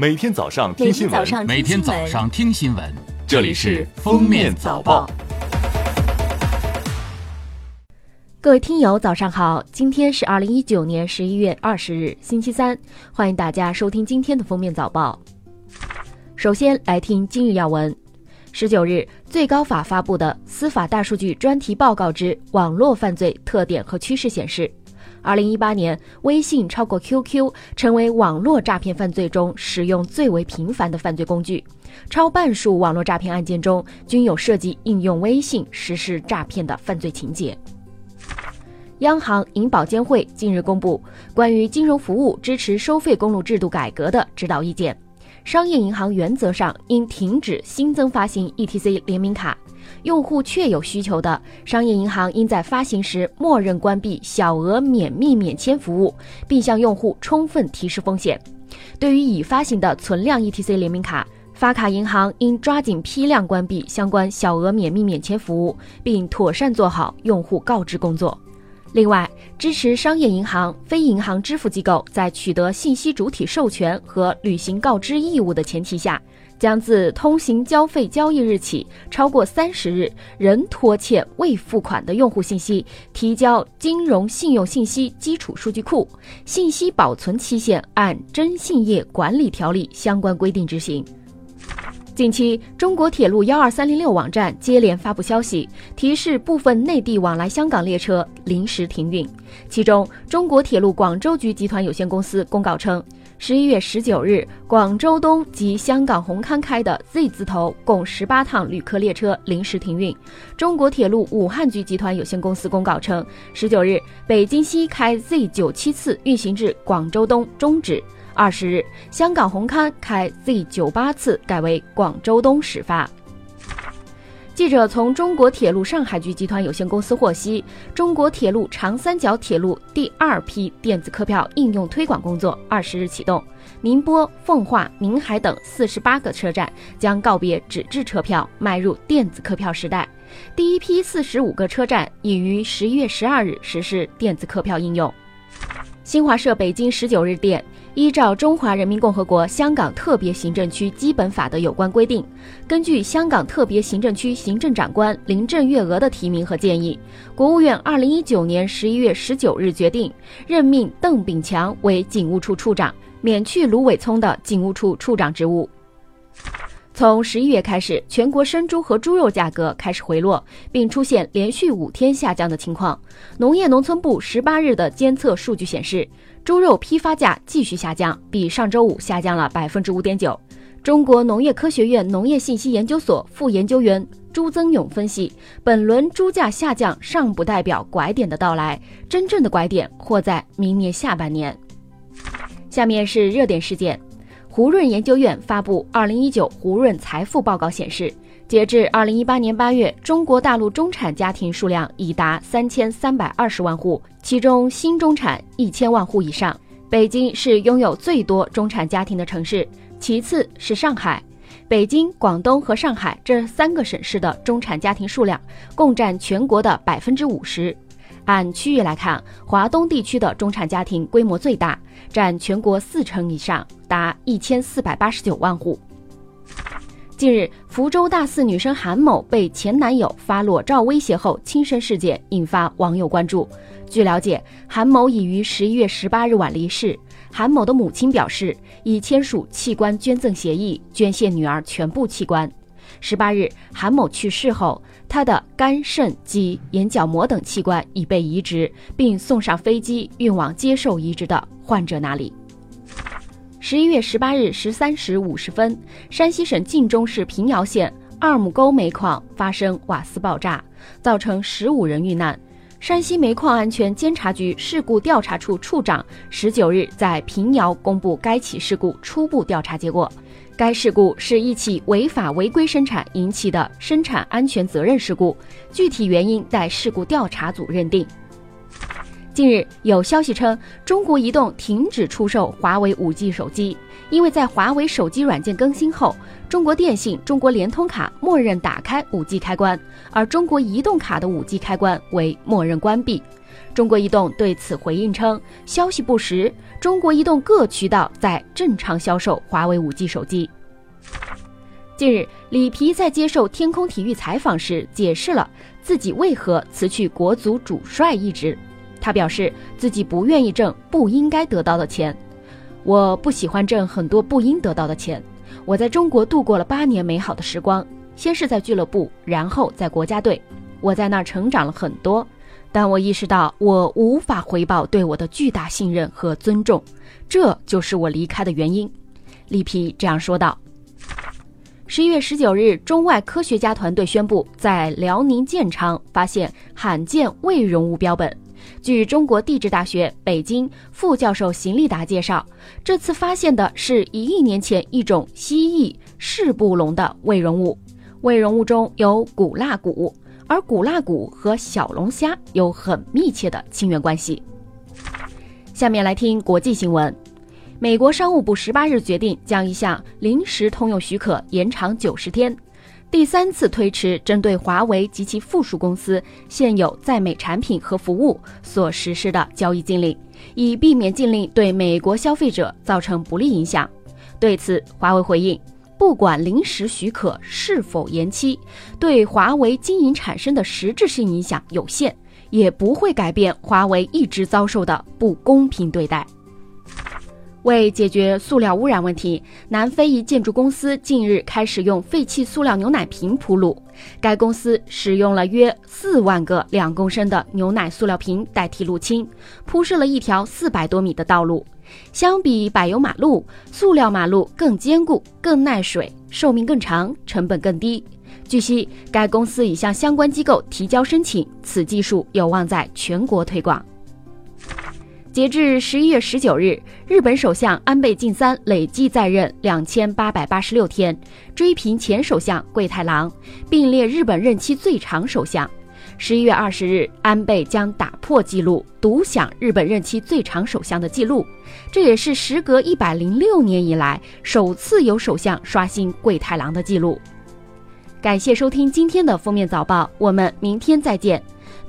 每天早上听新闻，每天早上听新闻，这里是《封面早报》。各位听友，早上好！今天是二零一九年十一月二十日，星期三，欢迎大家收听今天的《封面早报》。首先来听今日要闻。十九日，最高法发布的《司法大数据专题报告之网络犯罪特点和趋势》显示，二零一八年，微信超过 QQ 成为网络诈骗犯罪中使用最为频繁的犯罪工具，超半数网络诈骗案件中均有涉及应用微信实施诈骗的犯罪情节。央行银保监会近日公布关于金融服务支持收费公路制度改革的指导意见，商业银行原则上应停止新增发行 ETC 联名卡，用户确有需求的，商业银行应在发行时默认关闭小额免密免签服务，并向用户充分提示风险。对于已发行的存量 ETC 联名卡，发卡银行应抓紧批量关闭相关小额免密免签服务，并妥善做好用户告知工作。另外，支持商业银行、非银行支付机构在取得信息主体授权和履行告知义务的前提下，将自通行交费交易日起超过三十日仍拖欠未付款的用户信息，提交金融信用信息基础数据库，信息保存期限按《征信业管理条例》相关规定执行。近期，中国铁路幺二三零六网站接连发布消息，提示部分内地往来香港列车临时停运。其中，中国铁路广州局集团有限公司公告称，十一月十九日，广州东及香港红磡开的 Z 字头共十八趟旅客列车临时停运。中国铁路武汉局集团有限公司公告称，十九日，北京西开 Z 九七次运行至广州东终止。二十日，香港红磡开 Z 九八次改为广州东始发。记者从中国铁路上海局集团有限公司获悉，中国铁路长三角铁路第二批电子客票应用推广工作二十日启动，宁波、奉化、宁海等四十八个车站将告别纸质车票，迈入电子客票时代。第一批四十五个车站已于十一月十二日实施电子客票应用。新华社北京十九日电。依照《中华人民共和国香港特别行政区基本法》的有关规定，根据香港特别行政区行政长官林郑月娥的提名和建议，国务院二零一九年十一月十九日决定任命邓炳强为警务处处长，免去卢伟聪的警务处处长职务。从十一月开始，全国生猪和猪肉价格开始回落，并出现连续五天下降的情况。农业农村部十八日的监测数据显示，猪肉批发价继续下降，比上周五下降了百分之五点九。中国农业科学院农业信息研究所副研究员朱增勇分析，本轮猪价下降尚不代表拐点的到来，真正的拐点或在明年下半年。下面是热点事件。胡润研究院发布《二零一九胡润财富报告》显示，截至二零一八年八月，中国大陆中产家庭数量已达三千三百二十万户，其中新中产一千万户以上。北京是拥有最多中产家庭的城市，其次是上海。北京、广东和上海这三个省市的中产家庭数量共占全国的百分之五十。按区域来看，华东地区的中产家庭规模最大，占全国四成以上，达一千四百八十九万户。近日，福州大四女生韩某被前男友发裸照威胁后轻生事件引发网友关注。据了解，韩某已于十一月十八日晚离世。韩某的母亲表示，已签署器官捐赠协议，捐献女儿全部器官。十八日，韩某去世后，他的肝、肾及眼角膜等器官已被移植，并送上飞机运往接受移植的患者那里。十一月十八日十三时五十分，山西省晋中市平遥县二亩沟煤矿发生瓦斯爆炸，造成十五人遇难。山西煤矿安全监察局事故调查处处长十九日在平遥公布该起事故初步调查结果。该事故是一起违法违规生产引起的生产安全责任事故，具体原因待事故调查组认定。近日有消息称，中国移动停止出售华为 5G 手机，因为在华为手机软件更新后，中国电信、中国联通卡默认打开 5G 开关，而中国移动卡的 5G 开关为默认关闭。中国移动对此回应称，消息不实，中国移动各渠道在正常销售华为 5G 手机。近日，里皮在接受天空体育采访时解释了自己为何辞去国足主帅一职。他表示自己不愿意挣不应该得到的钱，我不喜欢挣很多不应得到的钱。我在中国度过了八年美好的时光，先是在俱乐部，然后在国家队，我在那儿成长了很多。但我意识到我无法回报对我的巨大信任和尊重，这就是我离开的原因。里皮这样说道。十一月十九日，中外科学家团队宣布，在辽宁建昌发现罕见未溶物标本。据中国地质大学北京副教授邢立达介绍，这次发现的是一亿年前一种蜥蜴噬部龙的胃容物，胃容物中有古蜡骨，而古蜡骨和小龙虾有很密切的亲缘关系。下面来听国际新闻。美国商务部十八日决定将一项临时通用许可延长九十天，第三次推迟针对华为及其附属公司现有在美产品和服务所实施的交易禁令，以避免禁令对美国消费者造成不利影响。对此，华为回应：不管临时许可是否延期，对华为经营产生的实质性影响有限，也不会改变华为一直遭受的不公平对待。为解决塑料污染问题，南非一建筑公司近日开始用废弃塑料牛奶瓶铺路。该公司使用了约四万个两公升的牛奶塑料瓶代替沥青，铺设了一条四百多米的道路。相比柏油马路，塑料马路更坚固、更耐水、寿命更长、成本更低。据悉，该公司已向相关机构提交申请，此技术有望在全国推广。截至十一月十九日，日本首相安倍晋三累计在任两千八百八十六天，追平前首相桂太郎，并列日本任期最长首相。十一月二十日，安倍将打破纪录，独享日本任期最长首相的纪录。这也是时隔一百零六年以来首次有首相刷新桂太郎的纪录。感谢收听今天的封面早报，我们明天再见。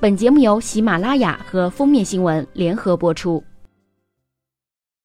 本节目由喜马拉雅和封面新闻联合播出。